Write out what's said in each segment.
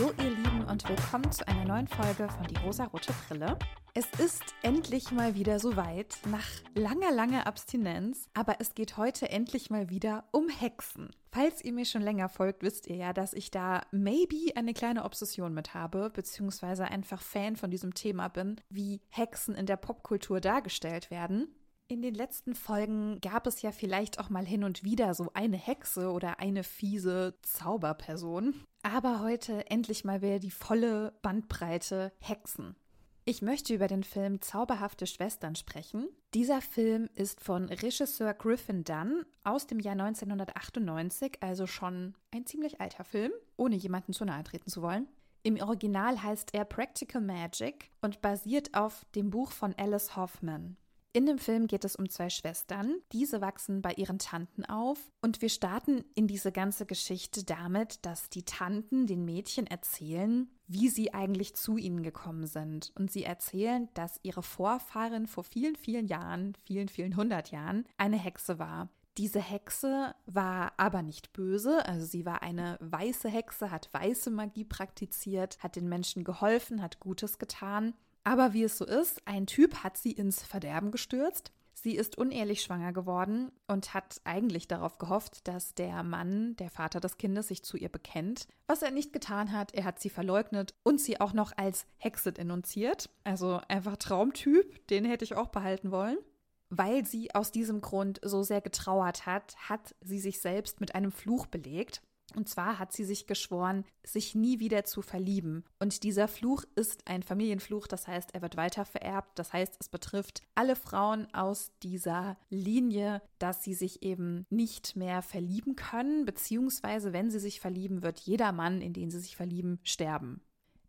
Hallo ihr Lieben und willkommen zu einer neuen Folge von Die rosa-rote Brille. Es ist endlich mal wieder soweit, nach langer, langer Abstinenz, aber es geht heute endlich mal wieder um Hexen. Falls ihr mir schon länger folgt, wisst ihr ja, dass ich da maybe eine kleine Obsession mit habe, beziehungsweise einfach Fan von diesem Thema bin, wie Hexen in der Popkultur dargestellt werden. In den letzten Folgen gab es ja vielleicht auch mal hin und wieder so eine Hexe oder eine fiese Zauberperson. Aber heute endlich mal wieder die volle Bandbreite Hexen. Ich möchte über den Film Zauberhafte Schwestern sprechen. Dieser Film ist von Regisseur Griffin Dunn aus dem Jahr 1998, also schon ein ziemlich alter Film, ohne jemanden zu nahe treten zu wollen. Im Original heißt er Practical Magic und basiert auf dem Buch von Alice Hoffman. In dem Film geht es um zwei Schwestern. Diese wachsen bei ihren Tanten auf und wir starten in diese ganze Geschichte damit, dass die Tanten den Mädchen erzählen, wie sie eigentlich zu ihnen gekommen sind. Und sie erzählen, dass ihre Vorfahrin vor vielen, vielen Jahren, vielen, vielen hundert Jahren, eine Hexe war. Diese Hexe war aber nicht böse, also sie war eine weiße Hexe, hat weiße Magie praktiziert, hat den Menschen geholfen, hat Gutes getan aber wie es so ist, ein Typ hat sie ins Verderben gestürzt. Sie ist unehrlich schwanger geworden und hat eigentlich darauf gehofft, dass der Mann, der Vater des Kindes, sich zu ihr bekennt. Was er nicht getan hat, er hat sie verleugnet und sie auch noch als Hexe denunziert. Also einfach Traumtyp, den hätte ich auch behalten wollen. Weil sie aus diesem Grund so sehr getrauert hat, hat sie sich selbst mit einem Fluch belegt. Und zwar hat sie sich geschworen, sich nie wieder zu verlieben. Und dieser Fluch ist ein Familienfluch, das heißt, er wird weiter vererbt. Das heißt, es betrifft alle Frauen aus dieser Linie, dass sie sich eben nicht mehr verlieben können, beziehungsweise wenn sie sich verlieben, wird jeder Mann, in den sie sich verlieben, sterben.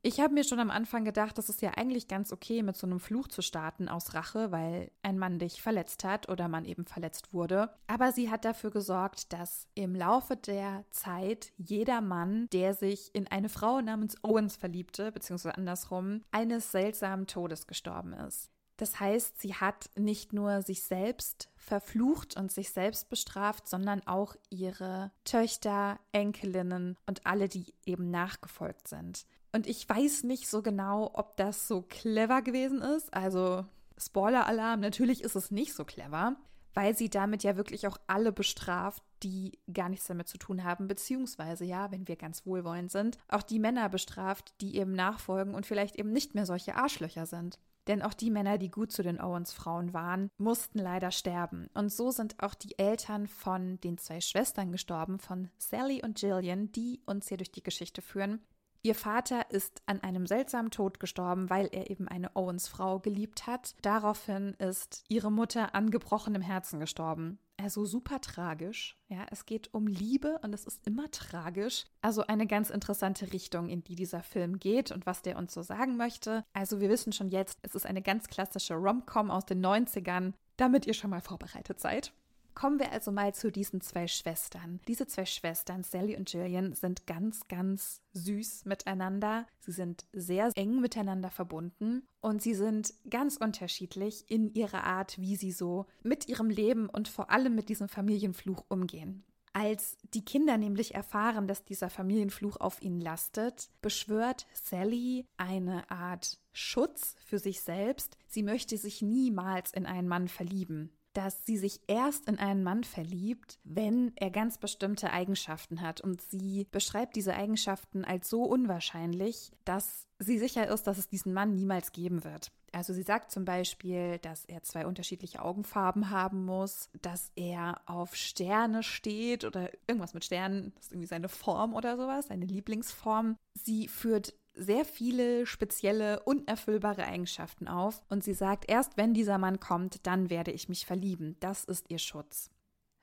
Ich habe mir schon am Anfang gedacht, das ist ja eigentlich ganz okay, mit so einem Fluch zu starten aus Rache, weil ein Mann dich verletzt hat oder man eben verletzt wurde. Aber sie hat dafür gesorgt, dass im Laufe der Zeit jeder Mann, der sich in eine Frau namens Owens verliebte, beziehungsweise andersrum, eines seltsamen Todes gestorben ist. Das heißt, sie hat nicht nur sich selbst verflucht und sich selbst bestraft, sondern auch ihre Töchter, Enkelinnen und alle, die eben nachgefolgt sind. Und ich weiß nicht so genau, ob das so clever gewesen ist. Also Spoiler-Alarm, natürlich ist es nicht so clever, weil sie damit ja wirklich auch alle bestraft, die gar nichts damit zu tun haben, beziehungsweise ja, wenn wir ganz wohlwollend sind, auch die Männer bestraft, die eben nachfolgen und vielleicht eben nicht mehr solche Arschlöcher sind. Denn auch die Männer, die gut zu den Owens-Frauen waren, mussten leider sterben. Und so sind auch die Eltern von den zwei Schwestern gestorben, von Sally und Jillian, die uns hier durch die Geschichte führen. Ihr Vater ist an einem seltsamen Tod gestorben, weil er eben eine Owens-Frau geliebt hat. Daraufhin ist ihre Mutter an gebrochenem Herzen gestorben. Also super tragisch. Ja, es geht um Liebe und es ist immer tragisch. Also eine ganz interessante Richtung, in die dieser Film geht und was der uns so sagen möchte. Also wir wissen schon jetzt, es ist eine ganz klassische Rom-Com aus den 90ern, damit ihr schon mal vorbereitet seid. Kommen wir also mal zu diesen zwei Schwestern. Diese zwei Schwestern, Sally und Jillian, sind ganz, ganz süß miteinander. Sie sind sehr eng miteinander verbunden und sie sind ganz unterschiedlich in ihrer Art, wie sie so mit ihrem Leben und vor allem mit diesem Familienfluch umgehen. Als die Kinder nämlich erfahren, dass dieser Familienfluch auf ihnen lastet, beschwört Sally eine Art Schutz für sich selbst. Sie möchte sich niemals in einen Mann verlieben dass sie sich erst in einen Mann verliebt, wenn er ganz bestimmte Eigenschaften hat. Und sie beschreibt diese Eigenschaften als so unwahrscheinlich, dass sie sicher ist, dass es diesen Mann niemals geben wird. Also sie sagt zum Beispiel, dass er zwei unterschiedliche Augenfarben haben muss, dass er auf Sterne steht oder irgendwas mit Sternen, das ist irgendwie seine Form oder sowas, seine Lieblingsform. Sie führt sehr viele spezielle, unerfüllbare Eigenschaften auf und sie sagt, erst wenn dieser Mann kommt, dann werde ich mich verlieben. Das ist ihr Schutz.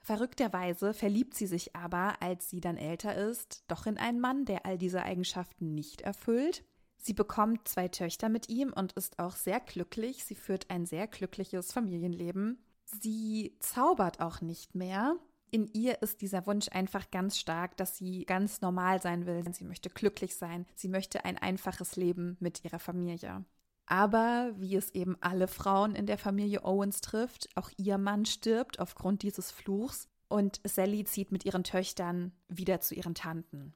Verrückterweise verliebt sie sich aber, als sie dann älter ist, doch in einen Mann, der all diese Eigenschaften nicht erfüllt. Sie bekommt zwei Töchter mit ihm und ist auch sehr glücklich. Sie führt ein sehr glückliches Familienleben. Sie zaubert auch nicht mehr, in ihr ist dieser Wunsch einfach ganz stark, dass sie ganz normal sein will. Sie möchte glücklich sein. Sie möchte ein einfaches Leben mit ihrer Familie. Aber wie es eben alle Frauen in der Familie Owens trifft, auch ihr Mann stirbt aufgrund dieses Fluchs und Sally zieht mit ihren Töchtern wieder zu ihren Tanten.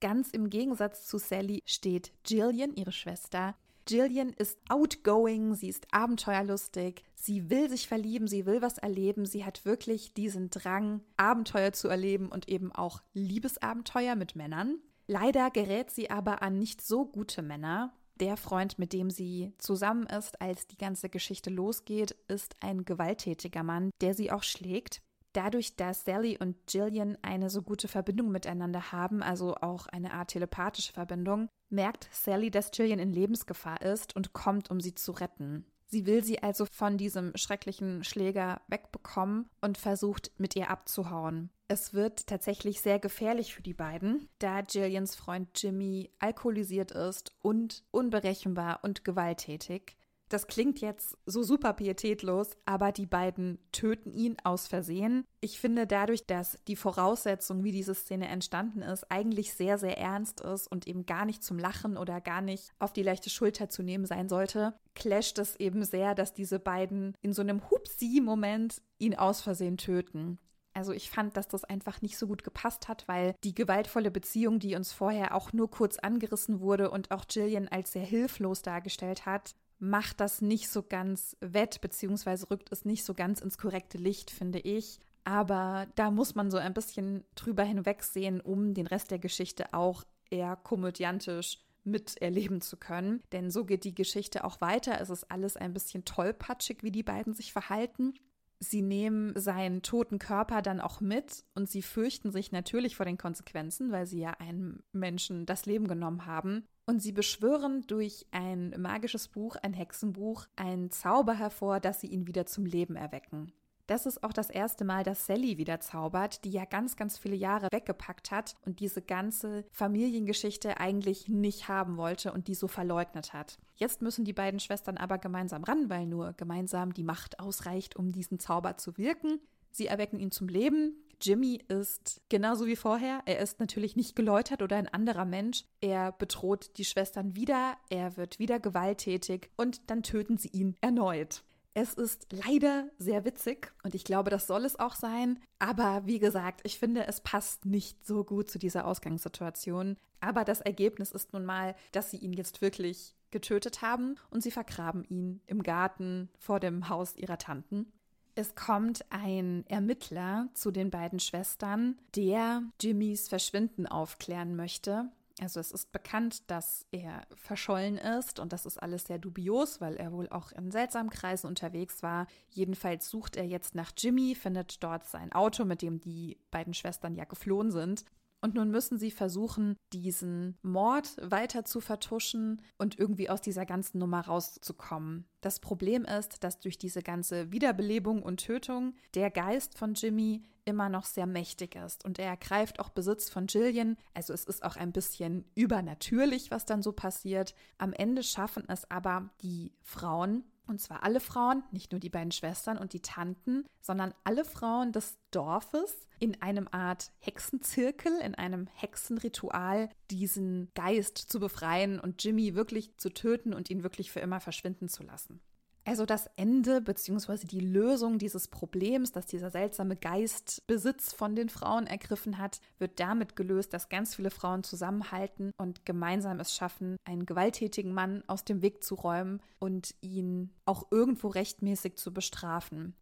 Ganz im Gegensatz zu Sally steht Jillian, ihre Schwester. Jillian ist outgoing, sie ist abenteuerlustig, sie will sich verlieben, sie will was erleben, sie hat wirklich diesen Drang, Abenteuer zu erleben und eben auch Liebesabenteuer mit Männern. Leider gerät sie aber an nicht so gute Männer. Der Freund, mit dem sie zusammen ist, als die ganze Geschichte losgeht, ist ein gewalttätiger Mann, der sie auch schlägt. Dadurch, dass Sally und Jillian eine so gute Verbindung miteinander haben, also auch eine Art telepathische Verbindung, merkt Sally, dass Jillian in Lebensgefahr ist und kommt, um sie zu retten. Sie will sie also von diesem schrecklichen Schläger wegbekommen und versucht, mit ihr abzuhauen. Es wird tatsächlich sehr gefährlich für die beiden, da Jillians Freund Jimmy alkoholisiert ist und unberechenbar und gewalttätig. Das klingt jetzt so super pietätlos, aber die beiden töten ihn aus Versehen. Ich finde dadurch, dass die Voraussetzung, wie diese Szene entstanden ist, eigentlich sehr, sehr ernst ist und eben gar nicht zum Lachen oder gar nicht auf die leichte Schulter zu nehmen sein sollte, clasht es eben sehr, dass diese beiden in so einem Hupsi-Moment ihn aus Versehen töten. Also ich fand, dass das einfach nicht so gut gepasst hat, weil die gewaltvolle Beziehung, die uns vorher auch nur kurz angerissen wurde und auch Jillian als sehr hilflos dargestellt hat, macht das nicht so ganz wett, beziehungsweise rückt es nicht so ganz ins korrekte Licht, finde ich. Aber da muss man so ein bisschen drüber hinwegsehen, um den Rest der Geschichte auch eher komödiantisch miterleben zu können. Denn so geht die Geschichte auch weiter. Es ist alles ein bisschen tollpatschig, wie die beiden sich verhalten. Sie nehmen seinen toten Körper dann auch mit und sie fürchten sich natürlich vor den Konsequenzen, weil sie ja einem Menschen das Leben genommen haben. Und sie beschwören durch ein magisches Buch, ein Hexenbuch, einen Zauber hervor, dass sie ihn wieder zum Leben erwecken. Das ist auch das erste Mal, dass Sally wieder zaubert, die ja ganz, ganz viele Jahre weggepackt hat und diese ganze Familiengeschichte eigentlich nicht haben wollte und die so verleugnet hat. Jetzt müssen die beiden Schwestern aber gemeinsam ran, weil nur gemeinsam die Macht ausreicht, um diesen Zauber zu wirken. Sie erwecken ihn zum Leben, Jimmy ist genauso wie vorher. Er ist natürlich nicht geläutert oder ein anderer Mensch. Er bedroht die Schwestern wieder, er wird wieder gewalttätig und dann töten sie ihn erneut. Es ist leider sehr witzig und ich glaube, das soll es auch sein. Aber wie gesagt, ich finde, es passt nicht so gut zu dieser Ausgangssituation. Aber das Ergebnis ist nun mal, dass sie ihn jetzt wirklich getötet haben und sie vergraben ihn im Garten vor dem Haus ihrer Tanten. Es kommt ein Ermittler zu den beiden Schwestern, der Jimmys Verschwinden aufklären möchte. Also es ist bekannt, dass er verschollen ist und das ist alles sehr dubios, weil er wohl auch in seltsamen Kreisen unterwegs war. Jedenfalls sucht er jetzt nach Jimmy, findet dort sein Auto, mit dem die beiden Schwestern ja geflohen sind und nun müssen sie versuchen, diesen Mord weiter zu vertuschen und irgendwie aus dieser ganzen Nummer rauszukommen. Das Problem ist, dass durch diese ganze Wiederbelebung und Tötung der Geist von Jimmy immer noch sehr mächtig ist und er ergreift auch Besitz von Jillian. Also es ist auch ein bisschen übernatürlich, was dann so passiert. Am Ende schaffen es aber die Frauen, und zwar alle Frauen, nicht nur die beiden Schwestern und die Tanten, sondern alle Frauen des Dorfes in einem Art Hexenzirkel, in einem Hexenritual, diesen Geist zu befreien und Jimmy wirklich zu töten und ihn wirklich für immer verschwinden zu lassen. Also das Ende bzw. die Lösung dieses Problems, dass dieser seltsame Geist Besitz von den Frauen ergriffen hat, wird damit gelöst, dass ganz viele Frauen zusammenhalten und gemeinsam es schaffen, einen gewalttätigen Mann aus dem Weg zu räumen und ihn auch irgendwo rechtmäßig zu bestrafen.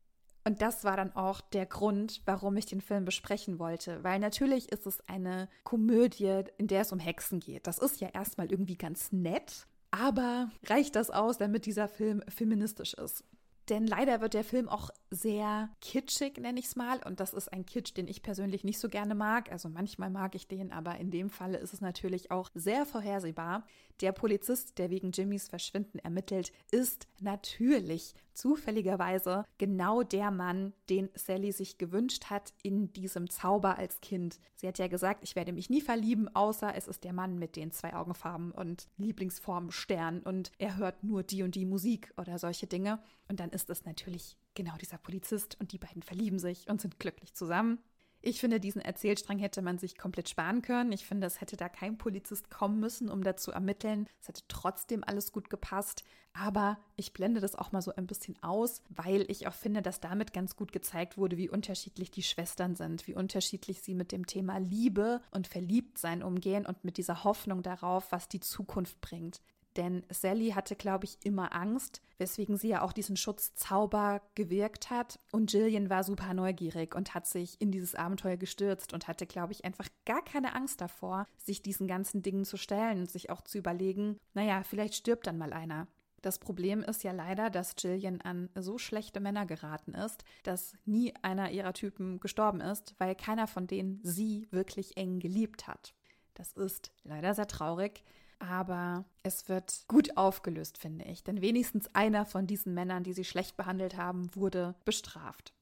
Und das war dann auch der Grund, warum ich den Film besprechen wollte. Weil natürlich ist es eine Komödie, in der es um Hexen geht. Das ist ja erstmal irgendwie ganz nett. Aber reicht das aus, damit dieser Film feministisch ist? Denn leider wird der Film auch sehr kitschig, nenne ich es mal. Und das ist ein Kitsch, den ich persönlich nicht so gerne mag. Also manchmal mag ich den, aber in dem Falle ist es natürlich auch sehr vorhersehbar. Der Polizist, der wegen Jimmys Verschwinden ermittelt, ist natürlich zufälligerweise genau der Mann, den Sally sich gewünscht hat in diesem Zauber als Kind. Sie hat ja gesagt, ich werde mich nie verlieben, außer es ist der Mann mit den zwei Augenfarben und Lieblingsformen Stern und er hört nur die und die Musik oder solche Dinge. Und dann ist es natürlich genau dieser Polizist und die beiden verlieben sich und sind glücklich zusammen. Ich finde, diesen Erzählstrang hätte man sich komplett sparen können. Ich finde, es hätte da kein Polizist kommen müssen, um da zu ermitteln. Es hätte trotzdem alles gut gepasst. Aber ich blende das auch mal so ein bisschen aus, weil ich auch finde, dass damit ganz gut gezeigt wurde, wie unterschiedlich die Schwestern sind, wie unterschiedlich sie mit dem Thema Liebe und Verliebtsein umgehen und mit dieser Hoffnung darauf, was die Zukunft bringt. Denn Sally hatte, glaube ich, immer Angst, weswegen sie ja auch diesen Schutzzauber gewirkt hat. Und Jillian war super neugierig und hat sich in dieses Abenteuer gestürzt und hatte, glaube ich, einfach gar keine Angst davor, sich diesen ganzen Dingen zu stellen und sich auch zu überlegen, naja, vielleicht stirbt dann mal einer. Das Problem ist ja leider, dass Jillian an so schlechte Männer geraten ist, dass nie einer ihrer Typen gestorben ist, weil keiner von denen sie wirklich eng geliebt hat. Das ist leider sehr traurig, aber es wird gut aufgelöst, finde ich. Denn wenigstens einer von diesen Männern, die sie schlecht behandelt haben, wurde bestraft.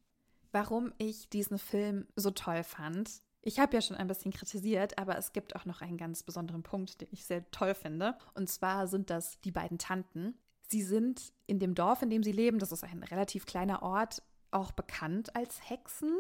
Warum ich diesen Film so toll fand, ich habe ja schon ein bisschen kritisiert, aber es gibt auch noch einen ganz besonderen Punkt, den ich sehr toll finde. Und zwar sind das die beiden Tanten. Sie sind in dem Dorf, in dem sie leben, das ist ein relativ kleiner Ort, auch bekannt als Hexen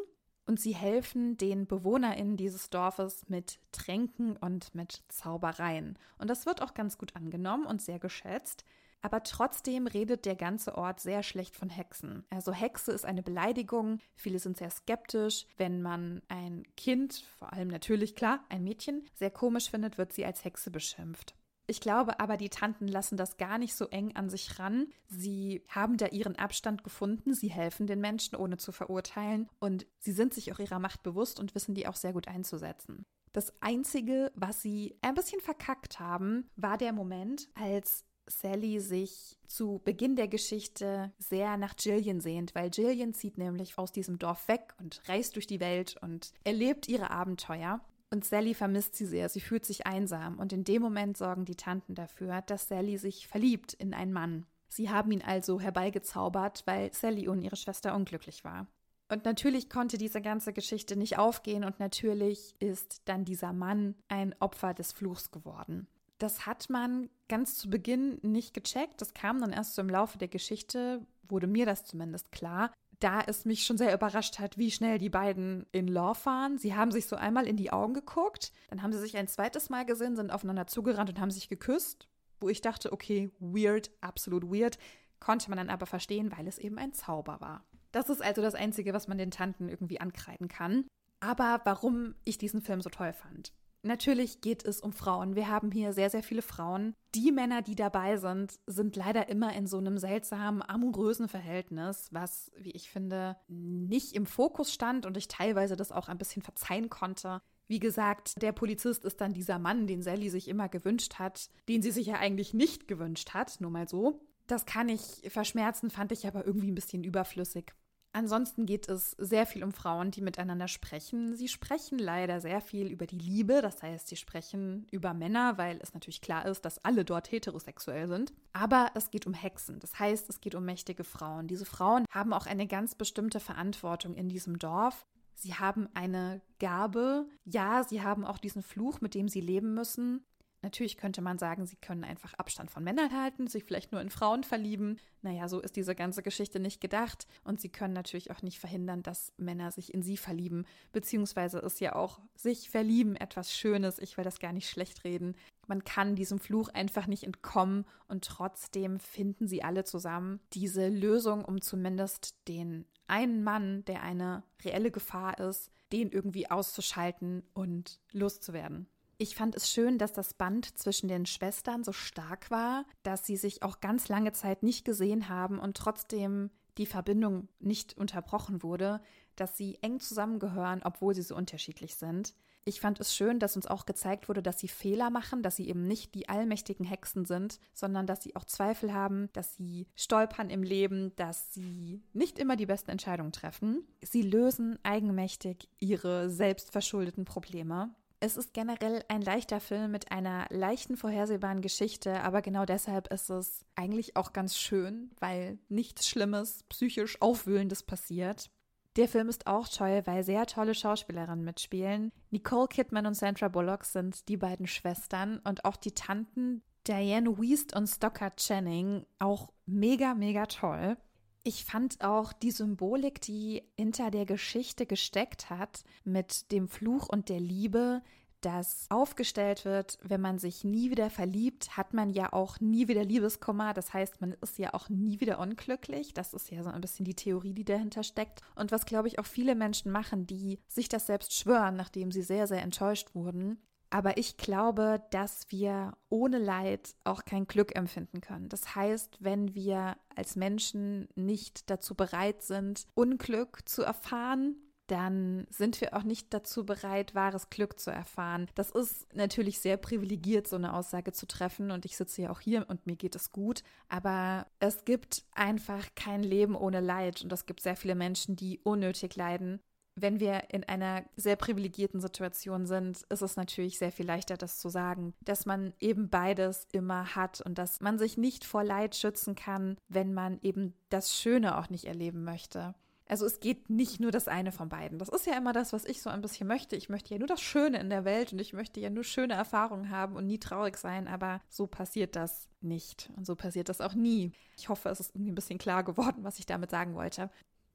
und sie helfen den BewohnerInnen dieses Dorfes mit Tränken und mit Zaubereien. Und das wird auch ganz gut angenommen und sehr geschätzt. Aber trotzdem redet der ganze Ort sehr schlecht von Hexen. Also Hexe ist eine Beleidigung. Viele sind sehr skeptisch. Wenn man ein Kind, vor allem natürlich klar, ein Mädchen, sehr komisch findet, wird sie als Hexe beschimpft. Ich glaube aber, die Tanten lassen das gar nicht so eng an sich ran. Sie haben da ihren Abstand gefunden. Sie helfen den Menschen, ohne zu verurteilen. Und sie sind sich auch ihrer Macht bewusst und wissen die auch sehr gut einzusetzen. Das Einzige, was sie ein bisschen verkackt haben, war der Moment, als Sally sich zu Beginn der Geschichte sehr nach Jillian sehnt, weil Jillian zieht nämlich aus diesem Dorf weg und reist durch die Welt und erlebt ihre Abenteuer. Und Sally vermisst sie sehr, sie fühlt sich einsam und in dem Moment sorgen die Tanten dafür, dass Sally sich verliebt in einen Mann. Sie haben ihn also herbeigezaubert, weil Sally und ihre Schwester unglücklich war. Und natürlich konnte diese ganze Geschichte nicht aufgehen und natürlich ist dann dieser Mann ein Opfer des Fluchs geworden. Das hat man ganz zu Beginn nicht gecheckt. Das kam dann erst so im Laufe der Geschichte, wurde mir das zumindest klar, da es mich schon sehr überrascht hat, wie schnell die beiden in Love waren. Sie haben sich so einmal in die Augen geguckt, dann haben sie sich ein zweites Mal gesehen, sind aufeinander zugerannt und haben sich geküsst, wo ich dachte, okay, weird, absolut weird, konnte man dann aber verstehen, weil es eben ein Zauber war. Das ist also das Einzige, was man den Tanten irgendwie ankreiden kann. Aber warum ich diesen Film so toll fand. Natürlich geht es um Frauen. Wir haben hier sehr, sehr viele Frauen. Die Männer, die dabei sind, sind leider immer in so einem seltsamen, amorösen Verhältnis, was, wie ich finde, nicht im Fokus stand und ich teilweise das auch ein bisschen verzeihen konnte. Wie gesagt, der Polizist ist dann dieser Mann, den Sally sich immer gewünscht hat, den sie sich ja eigentlich nicht gewünscht hat, nur mal so. Das kann ich verschmerzen, fand ich aber irgendwie ein bisschen überflüssig. Ansonsten geht es sehr viel um Frauen, die miteinander sprechen. Sie sprechen leider sehr viel über die Liebe, das heißt, sie sprechen über Männer, weil es natürlich klar ist, dass alle dort heterosexuell sind. Aber es geht um Hexen, das heißt, es geht um mächtige Frauen. Diese Frauen haben auch eine ganz bestimmte Verantwortung in diesem Dorf. Sie haben eine Gabe, ja, sie haben auch diesen Fluch, mit dem sie leben müssen. Natürlich könnte man sagen, sie können einfach Abstand von Männern halten, sich vielleicht nur in Frauen verlieben. Naja, so ist diese ganze Geschichte nicht gedacht. Und sie können natürlich auch nicht verhindern, dass Männer sich in sie verlieben. Beziehungsweise ist ja auch sich verlieben etwas Schönes. Ich will das gar nicht schlecht reden. Man kann diesem Fluch einfach nicht entkommen und trotzdem finden sie alle zusammen diese Lösung, um zumindest den einen Mann, der eine reelle Gefahr ist, den irgendwie auszuschalten und loszuwerden. Ich fand es schön, dass das Band zwischen den Schwestern so stark war, dass sie sich auch ganz lange Zeit nicht gesehen haben und trotzdem die Verbindung nicht unterbrochen wurde, dass sie eng zusammengehören, obwohl sie so unterschiedlich sind. Ich fand es schön, dass uns auch gezeigt wurde, dass sie Fehler machen, dass sie eben nicht die allmächtigen Hexen sind, sondern dass sie auch Zweifel haben, dass sie stolpern im Leben, dass sie nicht immer die besten Entscheidungen treffen. Sie lösen eigenmächtig ihre selbstverschuldeten Probleme. Es ist generell ein leichter Film mit einer leichten vorhersehbaren Geschichte, aber genau deshalb ist es eigentlich auch ganz schön, weil nichts Schlimmes, psychisch Aufwühlendes passiert. Der Film ist auch toll, weil sehr tolle Schauspielerinnen mitspielen. Nicole Kidman und Sandra Bullock sind die beiden Schwestern und auch die Tanten Diane Wiest und Stockard Channing auch mega, mega toll. Ich fand auch die Symbolik, die hinter der Geschichte gesteckt hat, mit dem Fluch und der Liebe, das aufgestellt wird, wenn man sich nie wieder verliebt, hat man ja auch nie wieder Liebeskummer. Das heißt, man ist ja auch nie wieder unglücklich. Das ist ja so ein bisschen die Theorie, die dahinter steckt. Und was, glaube ich, auch viele Menschen machen, die sich das selbst schwören, nachdem sie sehr, sehr enttäuscht wurden. Aber ich glaube, dass wir ohne Leid auch kein Glück empfinden können. Das heißt, wenn wir als Menschen nicht dazu bereit sind, Unglück zu erfahren, dann sind wir auch nicht dazu bereit, wahres Glück zu erfahren. Das ist natürlich sehr privilegiert, so eine Aussage zu treffen. Und ich sitze ja auch hier und mir geht es gut. Aber es gibt einfach kein Leben ohne Leid. Und es gibt sehr viele Menschen, die unnötig leiden wenn wir in einer sehr privilegierten Situation sind, ist es natürlich sehr viel leichter, das zu sagen, dass man eben beides immer hat und dass man sich nicht vor Leid schützen kann, wenn man eben das Schöne auch nicht erleben möchte. Also es geht nicht nur das eine von beiden. Das ist ja immer das, was ich so ein bisschen möchte. Ich möchte ja nur das Schöne in der Welt und ich möchte ja nur schöne Erfahrungen haben und nie traurig sein, aber so passiert das nicht und so passiert das auch nie. Ich hoffe, es ist irgendwie ein bisschen klar geworden, was ich damit sagen wollte.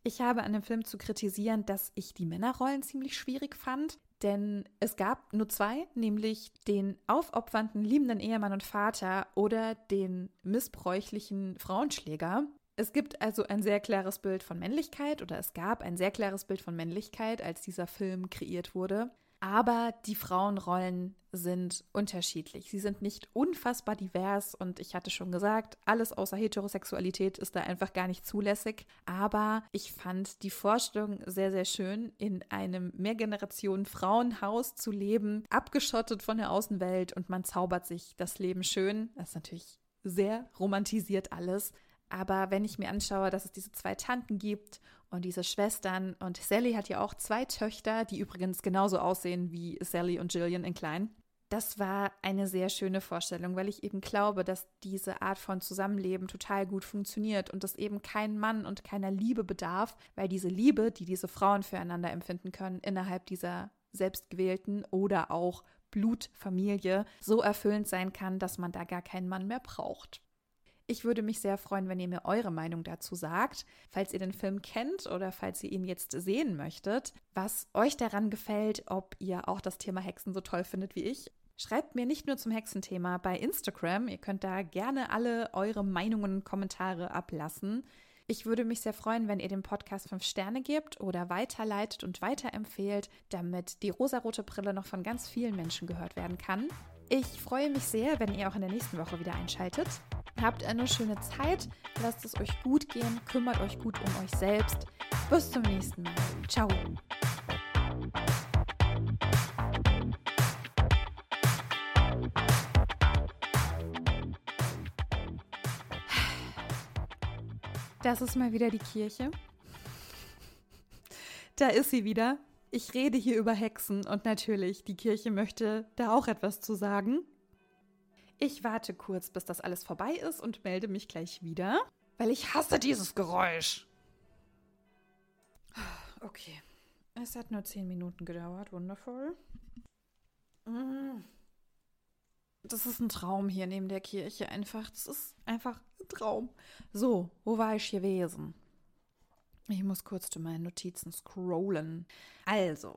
Ich habe an dem Film zu kritisieren, dass ich die Männerrollen ziemlich schwierig fand. Denn es gab nur zwei, nämlich den aufopfernden, liebenden Ehemann und Vater oder den missbräuchlichen Frauenschläger. Es gibt also ein sehr klares Bild von Männlichkeit oder es gab ein sehr klares Bild von Männlichkeit, als dieser Film kreiert wurde. Aber die Frauenrollen sind unterschiedlich. Sie sind nicht unfassbar divers und ich hatte schon gesagt, alles außer Heterosexualität ist da einfach gar nicht zulässig. Aber ich fand die Vorstellung sehr, sehr schön, in einem Mehrgenerationen-Frauenhaus zu leben, abgeschottet von der Außenwelt und man zaubert sich das Leben schön. Das ist natürlich sehr romantisiert alles. Aber wenn ich mir anschaue, dass es diese zwei Tanten gibt und diese Schwestern und Sally hat ja auch zwei Töchter, die übrigens genauso aussehen wie Sally und Jillian in klein. Das war eine sehr schöne Vorstellung, weil ich eben glaube, dass diese Art von Zusammenleben total gut funktioniert und es eben kein Mann und keiner Liebe bedarf, weil diese Liebe, die diese Frauen füreinander empfinden können, innerhalb dieser selbstgewählten oder auch Blutfamilie so erfüllend sein kann, dass man da gar keinen Mann mehr braucht. Ich würde mich sehr freuen, wenn ihr mir eure Meinung dazu sagt, falls ihr den Film kennt oder falls ihr ihn jetzt sehen möchtet, was euch daran gefällt, ob ihr auch das Thema Hexen so toll findet wie ich. Schreibt mir nicht nur zum Hexenthema bei Instagram, ihr könnt da gerne alle eure Meinungen und Kommentare ablassen. Ich würde mich sehr freuen, wenn ihr dem Podcast 5 Sterne gebt oder weiterleitet und weiterempfehlt, damit die rosarote Brille noch von ganz vielen Menschen gehört werden kann. Ich freue mich sehr, wenn ihr auch in der nächsten Woche wieder einschaltet. Habt eine schöne Zeit, lasst es euch gut gehen, kümmert euch gut um euch selbst. Bis zum nächsten Mal. Ciao. Das ist mal wieder die Kirche. Da ist sie wieder. Ich rede hier über Hexen und natürlich, die Kirche möchte da auch etwas zu sagen. Ich warte kurz, bis das alles vorbei ist und melde mich gleich wieder, weil ich hasse dieses Geräusch. Okay, es hat nur zehn Minuten gedauert, wundervoll. Mm. Das ist ein Traum hier neben der Kirche einfach. Das ist einfach ein Traum. So, wo war ich gewesen? Ich muss kurz zu meinen Notizen scrollen. Also,